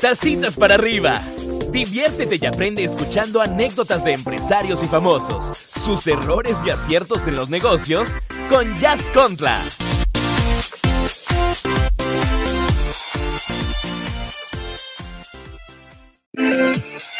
Tacitas para arriba. Diviértete y aprende escuchando anécdotas de empresarios y famosos, sus errores y aciertos en los negocios con Jazz Contra.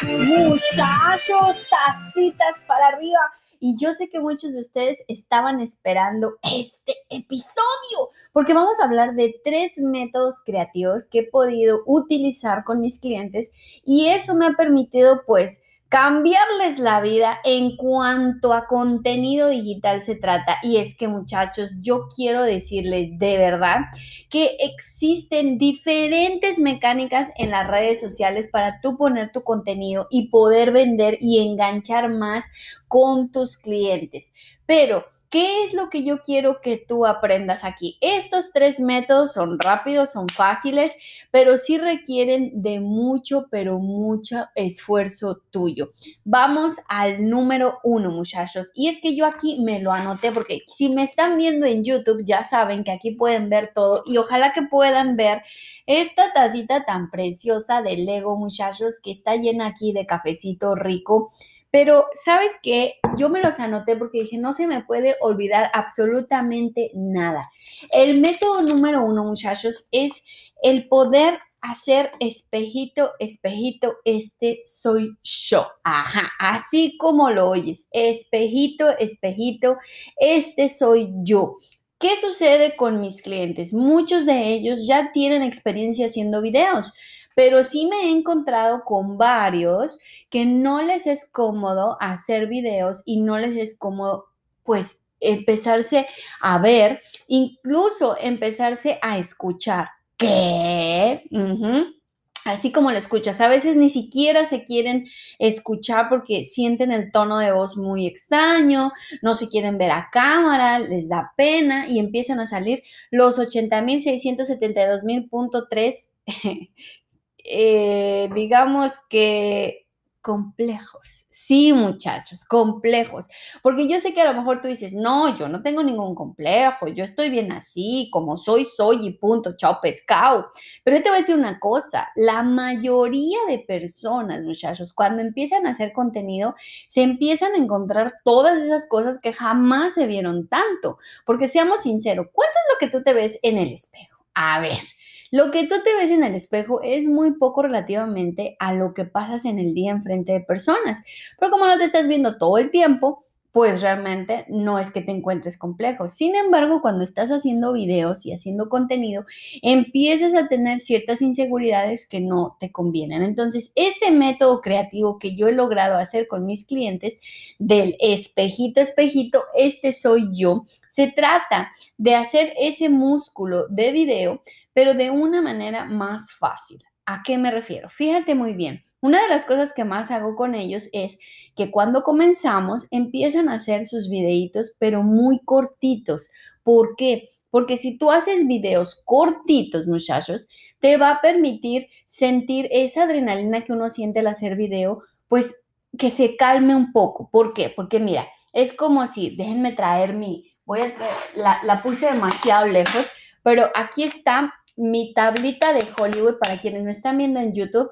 Muchachos, tacitas para arriba. Y yo sé que muchos de ustedes estaban esperando este episodio, porque vamos a hablar de tres métodos creativos que he podido utilizar con mis clientes y eso me ha permitido pues cambiarles la vida en cuanto a contenido digital se trata. Y es que muchachos, yo quiero decirles de verdad que existen diferentes mecánicas en las redes sociales para tú poner tu contenido y poder vender y enganchar más con tus clientes. Pero ¿Qué es lo que yo quiero que tú aprendas aquí? Estos tres métodos son rápidos, son fáciles, pero sí requieren de mucho, pero mucho esfuerzo tuyo. Vamos al número uno, muchachos. Y es que yo aquí me lo anoté porque si me están viendo en YouTube, ya saben que aquí pueden ver todo y ojalá que puedan ver esta tacita tan preciosa de Lego, muchachos, que está llena aquí de cafecito rico. Pero, ¿sabes qué? Yo me los anoté porque dije, no se me puede olvidar absolutamente nada. El método número uno, muchachos, es el poder hacer espejito, espejito, este soy yo. Ajá, así como lo oyes. Espejito, espejito, este soy yo. ¿Qué sucede con mis clientes? Muchos de ellos ya tienen experiencia haciendo videos pero sí me he encontrado con varios que no les es cómodo hacer videos y no les es cómodo, pues, empezarse a ver, incluso empezarse a escuchar. ¿Qué? Así como lo escuchas, a veces ni siquiera se quieren escuchar porque sienten el tono de voz muy extraño, no se quieren ver a cámara, les da pena y empiezan a salir los 80.672.3 eh, digamos que complejos. Sí, muchachos, complejos. Porque yo sé que a lo mejor tú dices, no, yo no tengo ningún complejo, yo estoy bien así, como soy, soy y punto, chao pescado. Pero yo te voy a decir una cosa, la mayoría de personas, muchachos, cuando empiezan a hacer contenido, se empiezan a encontrar todas esas cosas que jamás se vieron tanto. Porque seamos sinceros, ¿cuánto es lo que tú te ves en el espejo? A ver, lo que tú te ves en el espejo es muy poco relativamente a lo que pasas en el día en frente de personas. Pero como no te estás viendo todo el tiempo, pues realmente no es que te encuentres complejo. Sin embargo, cuando estás haciendo videos y haciendo contenido, empiezas a tener ciertas inseguridades que no te convienen. Entonces, este método creativo que yo he logrado hacer con mis clientes del espejito, espejito, este soy yo, se trata de hacer ese músculo de video, pero de una manera más fácil. ¿A qué me refiero? Fíjate muy bien. Una de las cosas que más hago con ellos es que cuando comenzamos empiezan a hacer sus videitos, pero muy cortitos. ¿Por qué? Porque si tú haces videos cortitos, muchachos, te va a permitir sentir esa adrenalina que uno siente al hacer video, pues que se calme un poco. ¿Por qué? Porque mira, es como si, déjenme traer mi, voy a la, la puse demasiado lejos, pero aquí está mi tablita de Hollywood para quienes me están viendo en YouTube.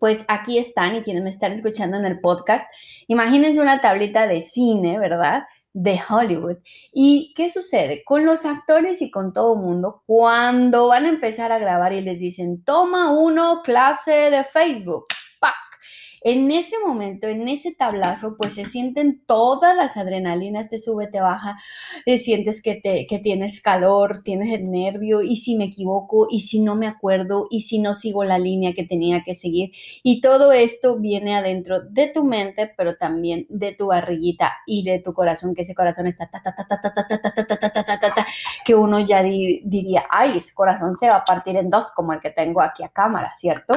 Pues aquí están y quienes me están escuchando en el podcast. Imagínense una tablita de cine, ¿verdad? de Hollywood. ¿Y qué sucede? Con los actores y con todo mundo, cuando van a empezar a grabar y les dicen, toma uno clase de Facebook, en ese momento, en ese tablazo, pues se sienten todas las adrenalinas, te sube, te baja, te sientes que, te, que tienes calor, tienes el nervio, y si me equivoco, y si no me acuerdo, y si no sigo la línea que tenía que seguir. Y todo esto viene adentro de tu mente, pero también de tu barriguita y de tu corazón, que ese corazón está ta, ta, ta, ta, ta, ta, ta, ta, ta, ta, ta, ta, que uno ya diría, ay, ese corazón se va a partir en dos, como el que tengo aquí a cámara, ¿cierto?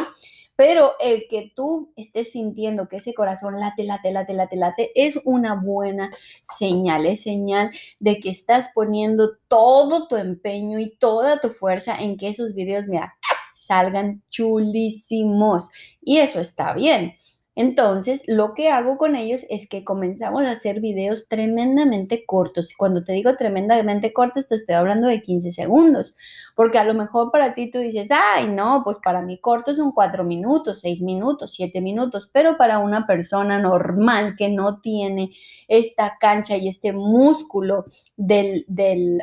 Pero el que tú estés sintiendo que ese corazón late, late, late, late, late, es una buena señal, es señal de que estás poniendo todo tu empeño y toda tu fuerza en que esos videos, mira, salgan chulísimos. Y eso está bien. Entonces, lo que hago con ellos es que comenzamos a hacer videos tremendamente cortos. Y cuando te digo tremendamente cortos, te estoy hablando de 15 segundos, porque a lo mejor para ti tú dices, ay, no, pues para mí corto son 4 minutos, 6 minutos, 7 minutos, pero para una persona normal que no tiene esta cancha y este músculo del, del,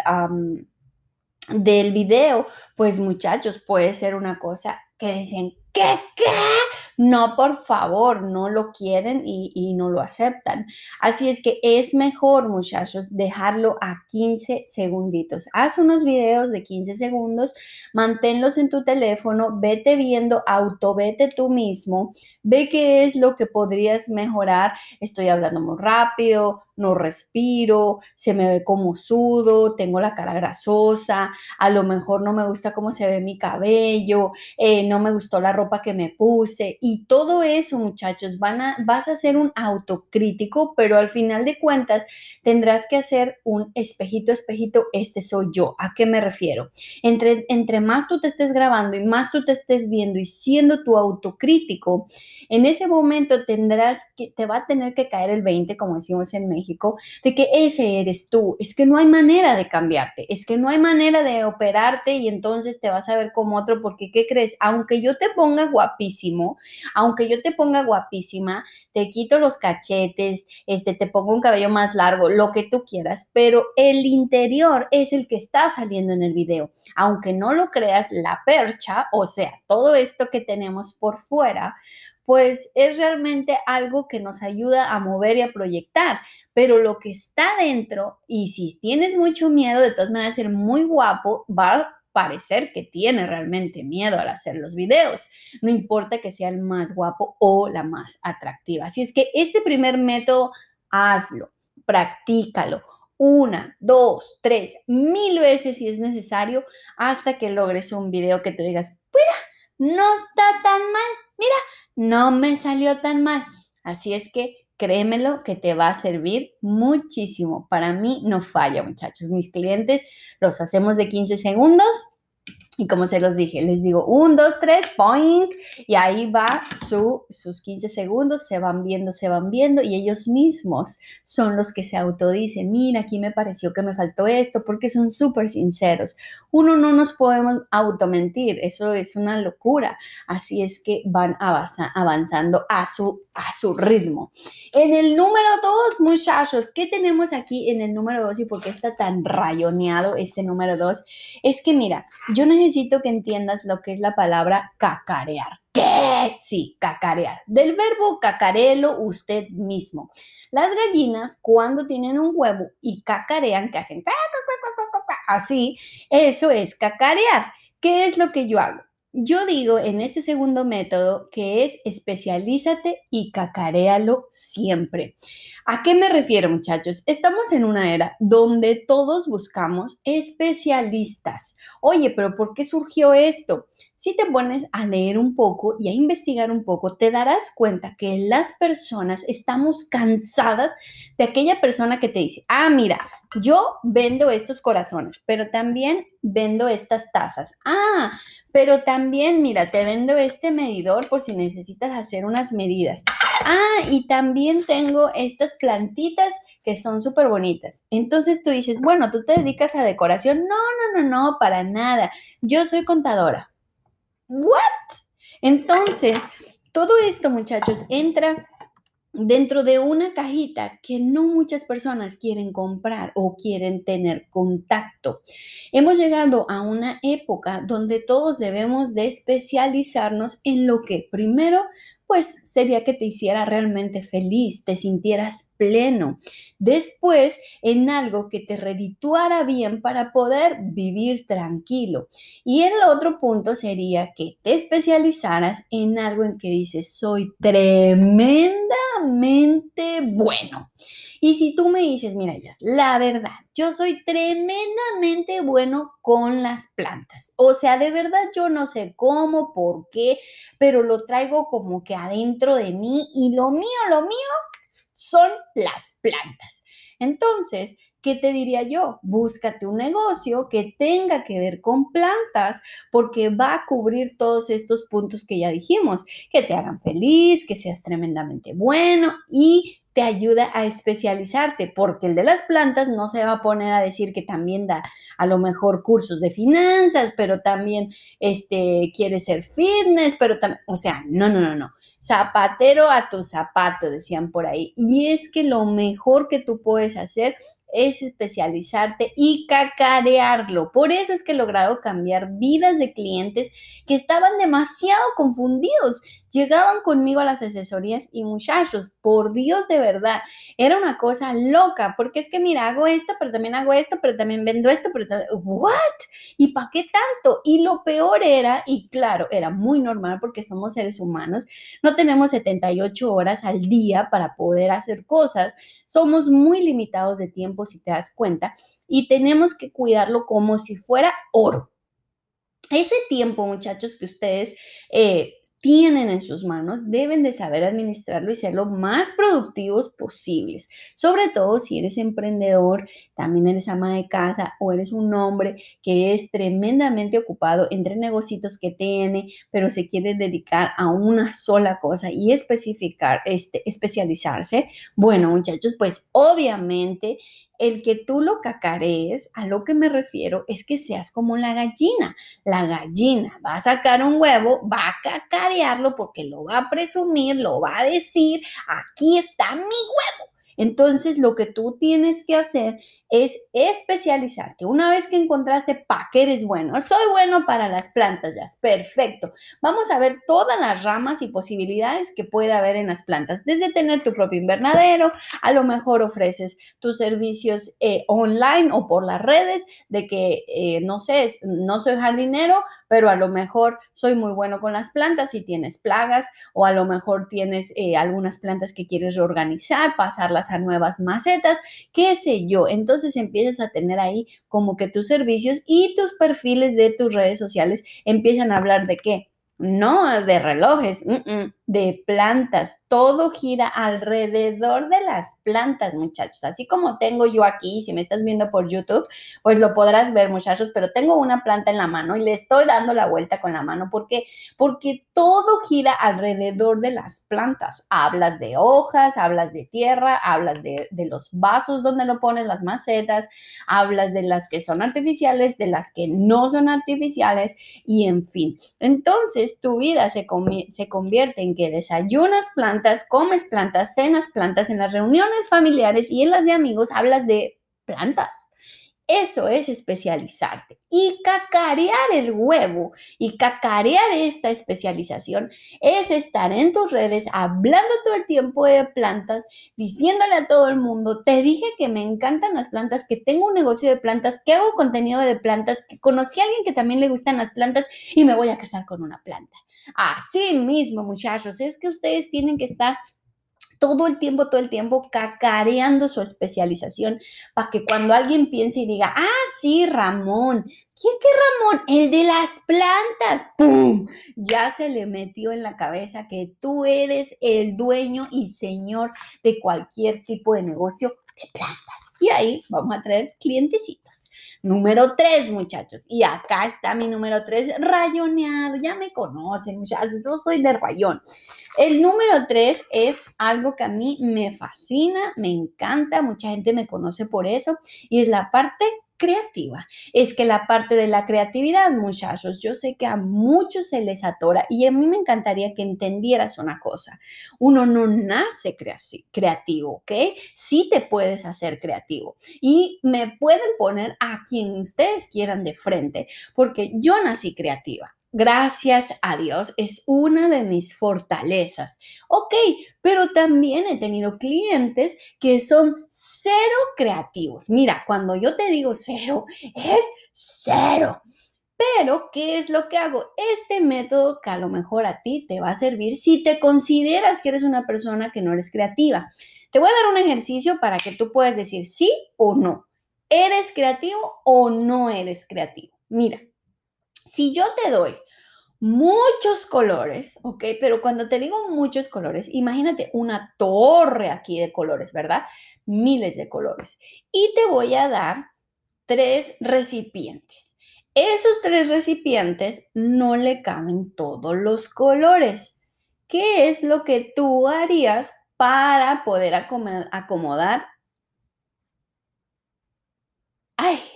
del video, pues muchachos, puede ser una cosa que dicen, ¿qué? ¿Qué? No, por favor, no lo quieren y, no lo aceptan. Así es que es mejor, muchachos, dejarlo a 15 segunditos. Haz unos videos de 15 segundos, manténlos en tu teléfono, vete viendo, auto vete tú mismo, ve qué es lo que podrías mejorar. Estoy hablando muy rápido, no respiro, se me ve como sudo, tengo la cara grasosa, a lo mejor no me gusta cómo se ve mi cabello, eh, no me gustó la ropa que me puse y todo eso, muchachos, van a, vas a hacer un autocrítico, pero al final de cuentas tendrás que hacer un espejito, espejito, este soy yo. ¿A qué me refiero? Entre, entre más tú te estés grabando y más tú te estés viendo y siendo tu autocrítico, en ese momento tendrás que, te va a tener que caer el 20, como decimos en México de que ese eres tú. Es que no hay manera de cambiarte, es que no hay manera de operarte y entonces te vas a ver como otro, porque ¿qué crees? Aunque yo te ponga guapísimo, aunque yo te ponga guapísima, te quito los cachetes, este, te pongo un cabello más largo, lo que tú quieras, pero el interior es el que está saliendo en el video. Aunque no lo creas, la percha, o sea, todo esto que tenemos por fuera, pues es realmente algo que nos ayuda a mover y a proyectar. Pero lo que está dentro, y si tienes mucho miedo, de todas maneras, ser muy guapo, va a parecer que tiene realmente miedo al hacer los videos. No importa que sea el más guapo o la más atractiva. Así es que este primer método, hazlo, practícalo una, dos, tres, mil veces si es necesario, hasta que logres un video que te digas, mira, no está tan mal, mira, no me salió tan mal. Así es que créemelo que te va a servir muchísimo. Para mí no falla, muchachos. Mis clientes los hacemos de 15 segundos y como se los dije, les digo un, dos, tres, point, y ahí va su, sus 15 segundos, se van viendo, se van viendo, y ellos mismos son los que se autodicen, mira, aquí me pareció que me faltó esto, porque son súper sinceros. Uno no nos podemos automentir, eso es una locura. Así es que van avanzando a su, a su ritmo. En el número dos, muchachos, ¿qué tenemos aquí en el número dos y por qué está tan rayoneado este número dos? Es que mira, yo necesito necesito que entiendas lo que es la palabra cacarear. ¿Qué? Sí, cacarear. Del verbo cacarelo usted mismo. Las gallinas cuando tienen un huevo y cacarean, que hacen así, eso es cacarear. ¿Qué es lo que yo hago? Yo digo en este segundo método que es especialízate y cacaréalo siempre. ¿A qué me refiero, muchachos? Estamos en una era donde todos buscamos especialistas. Oye, pero ¿por qué surgió esto? Si te pones a leer un poco y a investigar un poco, te darás cuenta que las personas estamos cansadas de aquella persona que te dice, ah, mira, yo vendo estos corazones, pero también vendo estas tazas. Ah, pero también, mira, te vendo este medidor por si necesitas hacer unas medidas. Ah, y también tengo estas plantitas que son súper bonitas. Entonces tú dices, bueno, tú te dedicas a decoración. No, no, no, no, para nada. Yo soy contadora. ¿What? Entonces, todo esto, muchachos, entra dentro de una cajita que no muchas personas quieren comprar o quieren tener contacto. Hemos llegado a una época donde todos debemos de especializarnos en lo que primero pues sería que te hiciera realmente feliz, te sintieras pleno. Después, en algo que te redituara bien para poder vivir tranquilo. Y el otro punto sería que te especializaras en algo en que dices, soy tremendamente bueno. Y si tú me dices, mira, ellas, la verdad, yo soy tremendamente bueno con las plantas. O sea, de verdad yo no sé cómo, por qué, pero lo traigo como que adentro de mí y lo mío, lo mío son las plantas. Entonces, ¿qué te diría yo? Búscate un negocio que tenga que ver con plantas porque va a cubrir todos estos puntos que ya dijimos, que te hagan feliz, que seas tremendamente bueno y te ayuda a especializarte, porque el de las plantas no se va a poner a decir que también da a lo mejor cursos de finanzas, pero también este, quiere ser fitness, pero también, o sea, no, no, no, no. Zapatero a tu zapato, decían por ahí. Y es que lo mejor que tú puedes hacer es especializarte y cacarearlo. Por eso es que he logrado cambiar vidas de clientes que estaban demasiado confundidos. Llegaban conmigo a las asesorías y muchachos, por Dios de verdad, era una cosa loca, porque es que mira, hago esto, pero también hago esto, pero también vendo esto, pero ¿what? ¿Y para qué tanto? Y lo peor era, y claro, era muy normal porque somos seres humanos, no tenemos 78 horas al día para poder hacer cosas, somos muy limitados de tiempo si te das cuenta y tenemos que cuidarlo como si fuera oro. Ese tiempo, muchachos, que ustedes eh, tienen en sus manos deben de saber administrarlo y ser lo más productivos posibles. Sobre todo si eres emprendedor, también eres ama de casa o eres un hombre que es tremendamente ocupado entre negocios que tiene, pero se quiere dedicar a una sola cosa y especificar, este, especializarse. Bueno, muchachos, pues obviamente el que tú lo cacarees, a lo que me refiero es que seas como la gallina. La gallina va a sacar un huevo, va a cacarearlo porque lo va a presumir, lo va a decir, aquí está mi huevo. Entonces, lo que tú tienes que hacer es especializarte. Una vez que encontraste para qué eres bueno, soy bueno para las plantas, ya, perfecto. Vamos a ver todas las ramas y posibilidades que puede haber en las plantas, desde tener tu propio invernadero, a lo mejor ofreces tus servicios eh, online o por las redes, de que, eh, no sé, no soy jardinero, pero a lo mejor soy muy bueno con las plantas y tienes plagas, o a lo mejor tienes eh, algunas plantas que quieres reorganizar, pasarlas a nuevas macetas, qué sé yo. Entonces, empiezas a tener ahí como que tus servicios y tus perfiles de tus redes sociales empiezan a hablar de qué? No de relojes, de plantas. Todo gira alrededor de las plantas, muchachos. Así como tengo yo aquí, si me estás viendo por YouTube, pues lo podrás ver, muchachos, pero tengo una planta en la mano y le estoy dando la vuelta con la mano. ¿Por qué? Porque todo gira alrededor de las plantas. Hablas de hojas, hablas de tierra, hablas de, de los vasos donde lo pones, las macetas, hablas de las que son artificiales, de las que no son artificiales y en fin. Entonces, tu vida se, se convierte en que desayunas plantas, comes plantas, cenas plantas, en las reuniones familiares y en las de amigos hablas de plantas. Eso es especializarte. Y cacarear el huevo y cacarear esta especialización es estar en tus redes hablando todo el tiempo de plantas, diciéndole a todo el mundo, te dije que me encantan las plantas, que tengo un negocio de plantas, que hago contenido de plantas, que conocí a alguien que también le gustan las plantas y me voy a casar con una planta. Así mismo, muchachos, es que ustedes tienen que estar todo el tiempo, todo el tiempo cacareando su especialización para que cuando alguien piense y diga, ah, sí, Ramón, ¿quién que Ramón? El de las plantas, ¡pum! Ya se le metió en la cabeza que tú eres el dueño y señor de cualquier tipo de negocio de plantas. Y ahí vamos a traer clientecitos. Número tres, muchachos. Y acá está mi número tres, rayoneado. Ya me conocen, muchachos. Yo soy de rayón. El número tres es algo que a mí me fascina, me encanta. Mucha gente me conoce por eso. Y es la parte creativa. Es que la parte de la creatividad, muchachos, yo sé que a muchos se les atora y a mí me encantaría que entendieras una cosa. Uno no nace creativo, ¿ok? Sí te puedes hacer creativo y me pueden poner a quien ustedes quieran de frente porque yo nací creativa gracias a Dios, es una de mis fortalezas. Ok, pero también he tenido clientes que son cero creativos. Mira, cuando yo te digo cero, es cero. Pero, ¿qué es lo que hago? Este método que a lo mejor a ti te va a servir si te consideras que eres una persona que no eres creativa. Te voy a dar un ejercicio para que tú puedas decir sí o no. ¿Eres creativo o no eres creativo? Mira, si yo te doy muchos colores, ¿ok? Pero cuando te digo muchos colores, imagínate una torre aquí de colores, ¿verdad? Miles de colores. Y te voy a dar tres recipientes. Esos tres recipientes no le caben todos los colores. ¿Qué es lo que tú harías para poder acomodar? ¡Ay!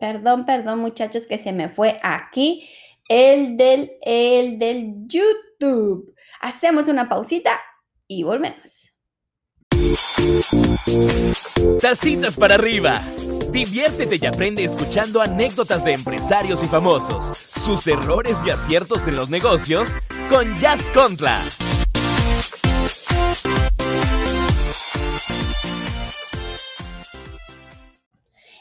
Perdón, perdón, muchachos, que se me fue aquí el del, el del YouTube. Hacemos una pausita y volvemos. Tacitas para arriba. Diviértete y aprende escuchando anécdotas de empresarios y famosos, sus errores y aciertos en los negocios con Jazz Contra.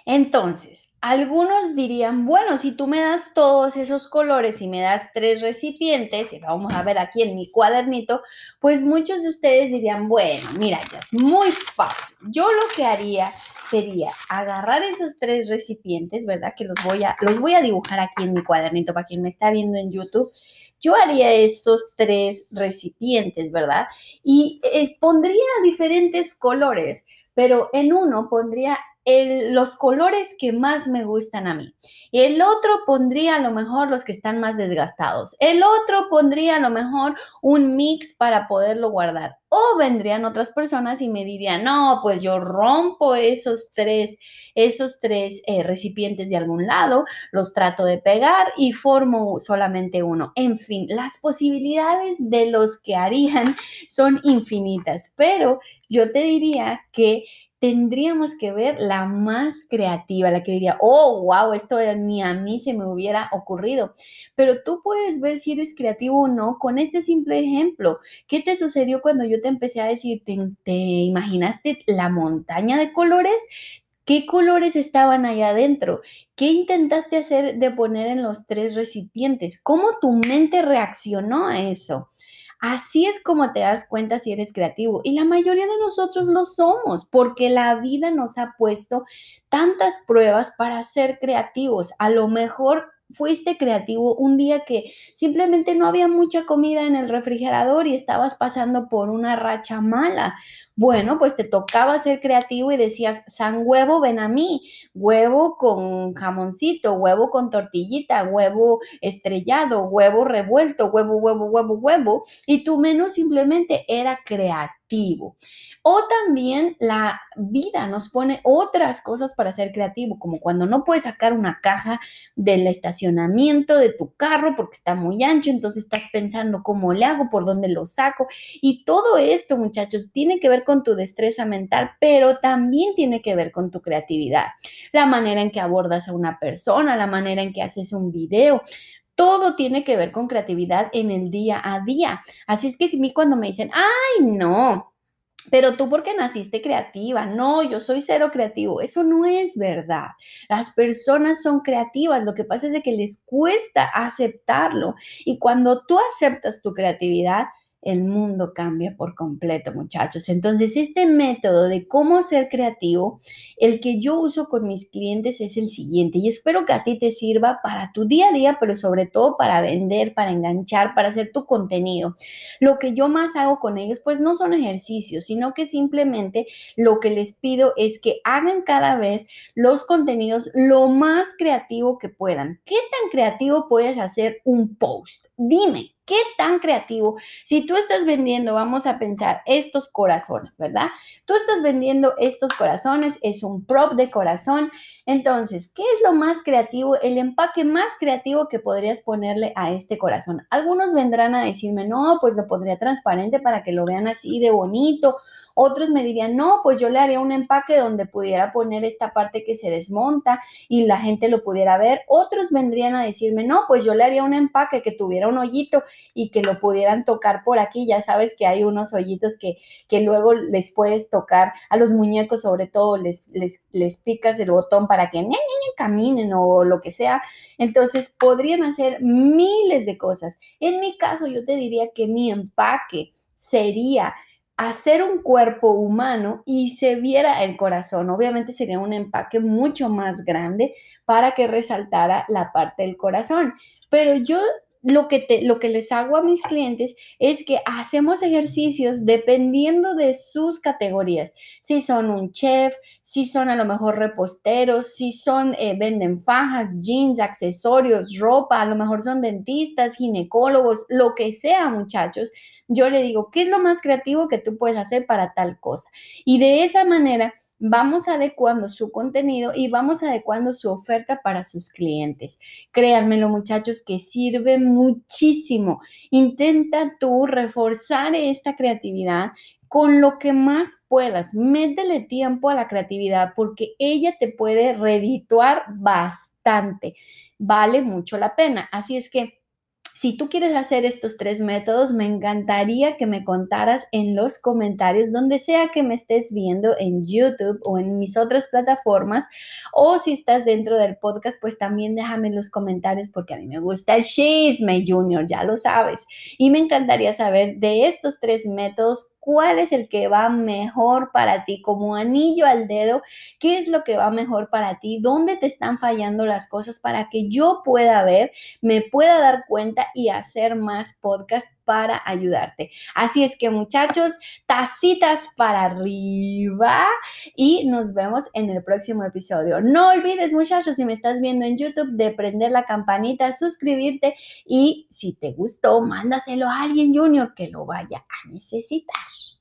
Entonces, algunos dirían, bueno, si tú me das todos esos colores y me das tres recipientes, y vamos a ver aquí en mi cuadernito, pues muchos de ustedes dirían, bueno, mira, ya es muy fácil. Yo lo que haría sería agarrar esos tres recipientes, ¿verdad? Que los voy a, los voy a dibujar aquí en mi cuadernito para quien me está viendo en YouTube. Yo haría estos tres recipientes, ¿verdad? Y eh, pondría diferentes colores, pero en uno pondría los colores que más me gustan a mí. El otro pondría a lo mejor los que están más desgastados. El otro pondría a lo mejor un mix para poderlo guardar. O vendrían otras personas y me dirían, no, pues yo rompo esos tres, esos tres eh, recipientes de algún lado, los trato de pegar y formo solamente uno. En fin, las posibilidades de los que harían son infinitas, pero yo te diría que tendríamos que ver la más creativa, la que diría, oh, wow, esto ni a mí se me hubiera ocurrido. Pero tú puedes ver si eres creativo o no con este simple ejemplo. ¿Qué te sucedió cuando yo te empecé a decir, te, te imaginaste la montaña de colores? ¿Qué colores estaban ahí adentro? ¿Qué intentaste hacer de poner en los tres recipientes? ¿Cómo tu mente reaccionó a eso? Así es como te das cuenta si eres creativo. Y la mayoría de nosotros lo somos, porque la vida nos ha puesto tantas pruebas para ser creativos. A lo mejor fuiste creativo un día que simplemente no había mucha comida en el refrigerador y estabas pasando por una racha mala. Bueno, pues te tocaba ser creativo y decías, San huevo, ven a mí, huevo con jamoncito, huevo con tortillita, huevo estrellado, huevo revuelto, huevo, huevo, huevo, huevo. Y tu menú simplemente era O también la vida nos pone otras cosas para ser creativo, como cuando no puedes sacar una caja del estacionamiento de tu carro porque está muy ancho, entonces estás pensando cómo le hago, por dónde lo saco. Y todo esto, muchachos, tiene que ver con tu destreza mental, pero también tiene que ver con tu creatividad. La manera en que abordas a una persona, la manera en que haces un video. Todo tiene que ver con creatividad en el día a día. Así es que a mí cuando me dicen, ay, no, pero tú porque naciste creativa, no, yo soy cero creativo. Eso no es verdad. Las personas son creativas, lo que pasa es de que les cuesta aceptarlo. Y cuando tú aceptas tu creatividad, el mundo cambia por completo, muchachos. Entonces, este método de cómo ser creativo, el que yo uso con mis clientes es el siguiente y espero que a ti te sirva para tu día a día, pero sobre todo para vender, para enganchar, para hacer tu contenido. Lo que yo más hago con ellos, pues no son ejercicios, sino que simplemente lo que les pido es que hagan cada vez los contenidos lo más creativo que puedan. ¿Qué tan creativo puedes hacer un post? Dime, ¿Qué tan creativo? Si tú estás vendiendo, vamos a pensar, estos corazones, ¿verdad? Tú estás vendiendo estos corazones, es un prop de corazón. Entonces, ¿qué es lo más creativo? El empaque más creativo que podrías ponerle a este corazón. Algunos vendrán a decirme, no, pues lo pondría transparente para que lo vean así de bonito otros me dirían, no, pues yo le haría un empaque donde pudiera poner esta parte que se desmonta y la gente lo pudiera ver. Otros vendrían a decirme, no, pues yo le haría un empaque que tuviera un hoyito y que lo pudieran tocar por aquí. Ya sabes que hay unos hoyitos que, que luego les puedes tocar a los muñecos, sobre todo les, les, les picas el botón para que caminen o lo que sea. Entonces podrían hacer miles de cosas. En mi caso, yo te diría que mi empaque sería hacer un cuerpo humano y se viera el corazón. Obviamente sería un empaque mucho más grande para que resaltara la parte del corazón. Pero yo lo que, te, lo que les hago a mis clientes es que hacemos ejercicios dependiendo de sus categorías. Si son un chef, si son a lo mejor reposteros, si son, eh, venden fajas, jeans, accesorios, ropa, a lo mejor son dentistas, ginecólogos, lo que sea, muchachos. Yo le digo, ¿qué es lo más creativo que tú puedes hacer para tal cosa? Y de esa manera vamos adecuando su contenido y vamos adecuando su oferta para sus clientes. Créanmelo muchachos que sirve muchísimo. Intenta tú reforzar esta creatividad con lo que más puedas. Métele tiempo a la creatividad porque ella te puede redituar bastante. Vale mucho la pena. Así es que si tú quieres hacer estos tres métodos, me encantaría que me contaras en los comentarios, donde sea que me estés viendo en YouTube o en mis otras plataformas, o si estás dentro del podcast, pues también déjame en los comentarios porque a mí me gusta el chisme, Junior, ya lo sabes. Y me encantaría saber de estos tres métodos, cuál es el que va mejor para ti, como anillo al dedo, qué es lo que va mejor para ti, dónde te están fallando las cosas para que yo pueda ver, me pueda dar cuenta y hacer más podcasts para ayudarte. Así es que muchachos, tacitas para arriba y nos vemos en el próximo episodio. No olvides muchachos, si me estás viendo en YouTube, de prender la campanita, suscribirte y si te gustó, mándaselo a alguien junior que lo vaya a necesitar.